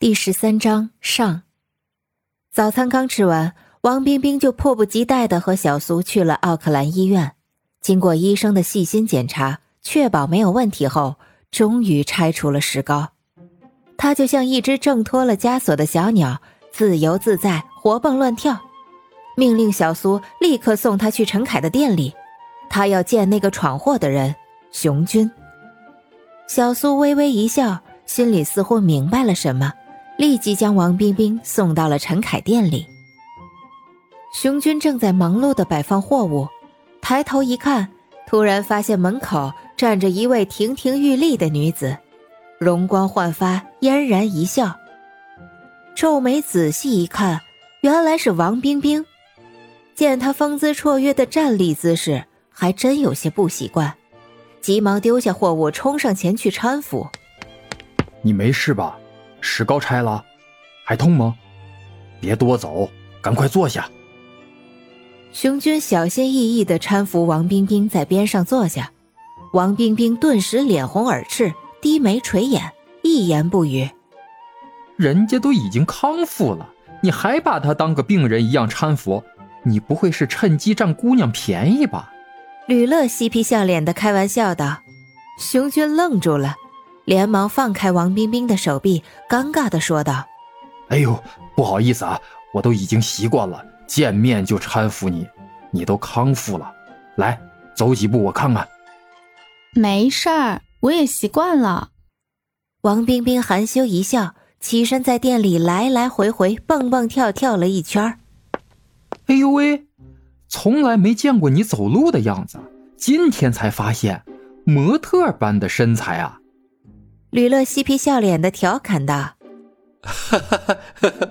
第十三章上。早餐刚吃完，王冰冰就迫不及待的和小苏去了奥克兰医院。经过医生的细心检查，确保没有问题后，终于拆除了石膏。他就像一只挣脱了枷锁的小鸟，自由自在，活蹦乱跳。命令小苏立刻送他去陈凯的店里，他要见那个闯祸的人熊军。小苏微微一笑，心里似乎明白了什么。立即将王冰冰送到了陈凯店里。熊军正在忙碌的摆放货物，抬头一看，突然发现门口站着一位亭亭玉立的女子，容光焕发，嫣然一笑。皱眉仔细一看，原来是王冰冰。见她风姿绰约的站立姿势，还真有些不习惯，急忙丢下货物，冲上前去搀扶。你没事吧？石膏拆了，还痛吗？别多走，赶快坐下。熊军小心翼翼的搀扶王冰冰在边上坐下，王冰冰顿时脸红耳赤，低眉垂眼，一言不语。人家都已经康复了，你还把他当个病人一样搀扶，你不会是趁机占姑娘便宜吧？吕乐嬉皮笑脸的开玩笑道。熊军愣住了。连忙放开王冰冰的手臂，尴尬的说道：“哎呦，不好意思啊，我都已经习惯了，见面就搀扶你，你都康复了，来，走几步我看看。”“没事儿，我也习惯了。”王冰冰含羞一笑，起身在店里来来回回蹦蹦跳跳了一圈。“哎呦喂，从来没见过你走路的样子，今天才发现，模特般的身材啊！”吕乐嬉皮笑脸的调侃道：“哈哈哈哈哈！”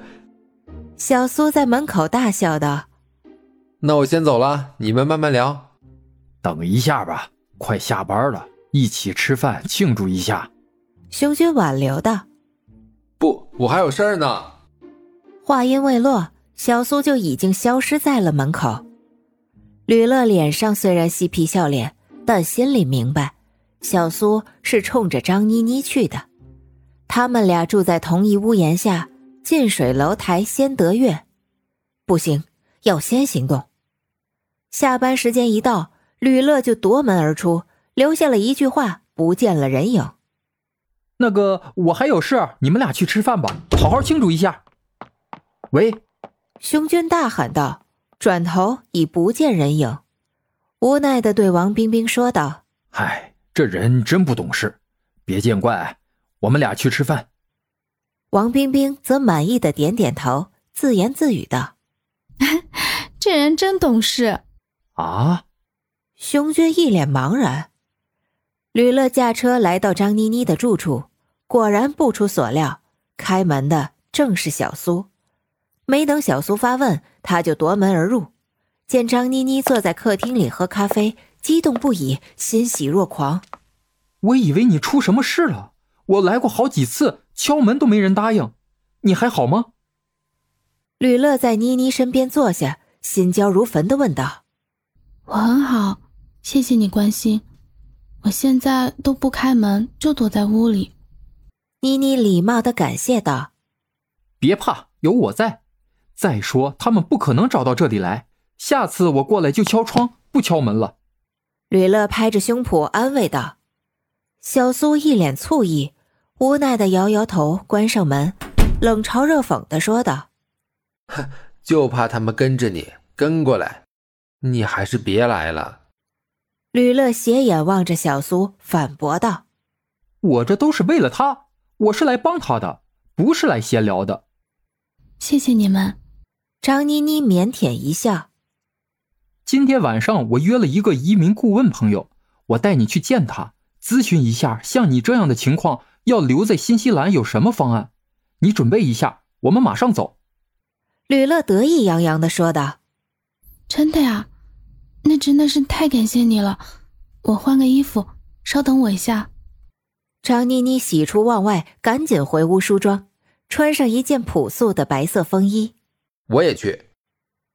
小苏在门口大笑道：“那我先走了，你们慢慢聊。等一下吧，快下班了，一起吃饭庆祝一下。”熊军挽留道：“不，我还有事儿呢。”话音未落，小苏就已经消失在了门口。吕乐脸上虽然嬉皮笑脸，但心里明白。小苏是冲着张妮妮去的，他们俩住在同一屋檐下，近水楼台先得月。不行，要先行动。下班时间一到，吕乐就夺门而出，留下了一句话，不见了人影。那个，我还有事，你们俩去吃饭吧，好好庆祝一下。喂，熊军大喊道，转头已不见人影，无奈的对王冰冰说道：“唉。”这人真不懂事，别见怪，我们俩去吃饭。王冰冰则满意的点点头，自言自语道：“这人真懂事。”啊！熊军一脸茫然。吕乐驾车来到张妮妮的住处，果然不出所料，开门的正是小苏。没等小苏发问，他就夺门而入，见张妮妮坐在客厅里喝咖啡。激动不已，欣喜若狂。我以为你出什么事了，我来过好几次，敲门都没人答应。你还好吗？吕乐在妮妮身边坐下，心焦如焚的问道：“我很好，谢谢你关心。我现在都不开门，就躲在屋里。”妮妮礼貌的感谢道：“别怕，有我在。再说他们不可能找到这里来，下次我过来就敲窗，不敲门了。”吕乐拍着胸脯安慰道：“小苏一脸醋意，无奈的摇摇头，关上门，冷嘲热讽的说道：‘哼，就怕他们跟着你跟过来，你还是别来了。’”吕乐斜眼望着小苏，反驳道：“我这都是为了他，我是来帮他的，不是来闲聊的。”谢谢你们，张妮妮腼腆一笑。今天晚上我约了一个移民顾问朋友，我带你去见他，咨询一下像你这样的情况要留在新西兰有什么方案。你准备一下，我们马上走。”吕乐得意洋洋的说道。“真的呀？那真的是太感谢你了。我换个衣服，稍等我一下。”张妮妮喜出望外，赶紧回屋梳妆，穿上一件朴素的白色风衣。我也去。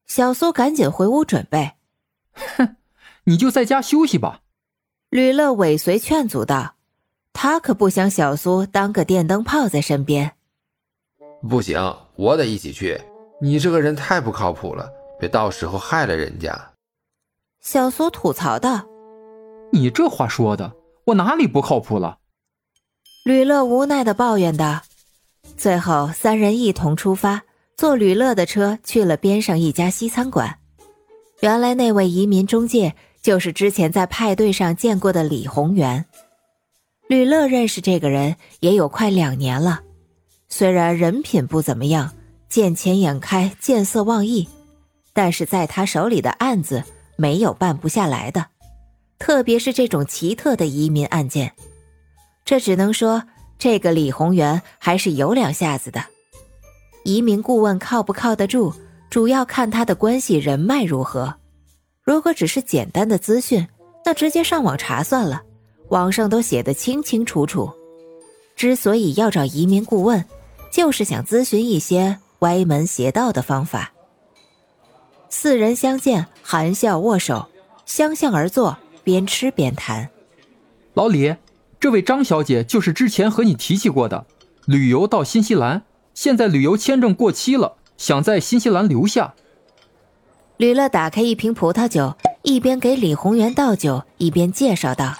小苏赶紧回屋准备。哼，你就在家休息吧。”吕乐尾随劝阻道，“他可不想小苏当个电灯泡在身边。”不行，我得一起去。你这个人太不靠谱了，别到时候害了人家。”小苏吐槽道。“你这话说的，我哪里不靠谱了？”吕乐无奈的抱怨道。最后，三人一同出发，坐吕乐的车去了边上一家西餐馆。原来那位移民中介就是之前在派对上见过的李宏源。吕乐认识这个人也有快两年了，虽然人品不怎么样，见钱眼开，见色忘义，但是在他手里的案子没有办不下来的，特别是这种奇特的移民案件，这只能说。这个李宏源还是有两下子的，移民顾问靠不靠得住，主要看他的关系人脉如何。如果只是简单的资讯，那直接上网查算了，网上都写得清清楚楚。之所以要找移民顾问，就是想咨询一些歪门邪道的方法。四人相见，含笑握手，相向而坐，边吃边谈。老李。这位张小姐就是之前和你提起过的，旅游到新西兰，现在旅游签证过期了，想在新西兰留下。吕乐打开一瓶葡萄酒，一边给李宏源倒酒，一边介绍道。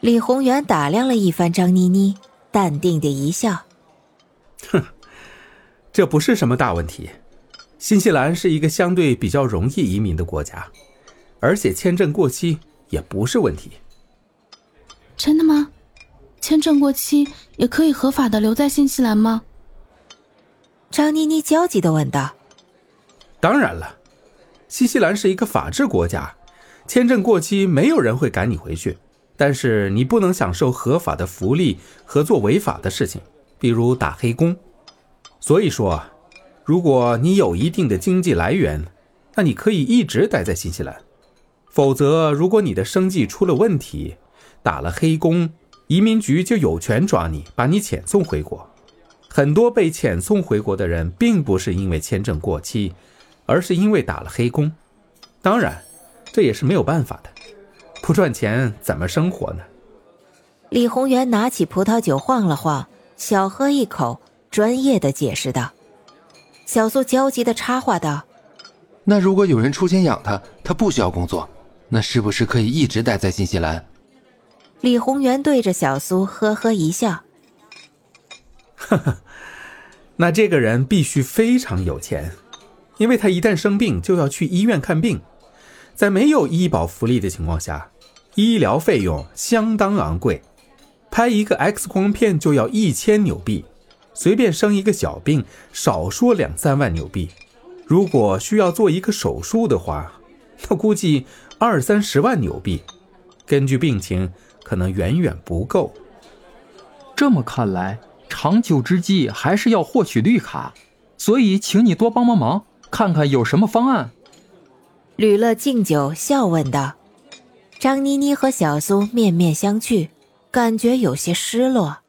李宏源打量了一番张妮妮，淡定的一笑：“哼，这不是什么大问题。新西兰是一个相对比较容易移民的国家，而且签证过期也不是问题。”真的吗？签证过期也可以合法的留在新西兰吗？张妮妮焦急的问道。当然了，新西兰是一个法治国家，签证过期没有人会赶你回去，但是你不能享受合法的福利和做违法的事情，比如打黑工。所以说，如果你有一定的经济来源，那你可以一直待在新西兰。否则，如果你的生计出了问题，打了黑工，移民局就有权抓你，把你遣送回国。很多被遣送回国的人，并不是因为签证过期，而是因为打了黑工。当然，这也是没有办法的，不赚钱怎么生活呢？李宏源拿起葡萄酒晃了晃，小喝一口，专业的解释道。小苏焦急的插话道：“那如果有人出钱养他，他不需要工作，那是不是可以一直待在新西兰？”李宏源对着小苏呵呵一笑：“呵呵，哈 哈那这个人必须非常有钱，因为他一旦生病就要去医院看病，在没有医保福利的情况下，医疗费用相当昂贵，拍一个 X 光片就要一千纽币，随便生一个小病少说两三万纽币，如果需要做一个手术的话，那估计二三十万纽币，根据病情。”可能远远不够。这么看来，长久之计还是要获取绿卡，所以请你多帮帮忙，看看有什么方案。吕乐敬酒笑问道。张妮妮和小苏面面相觑，感觉有些失落。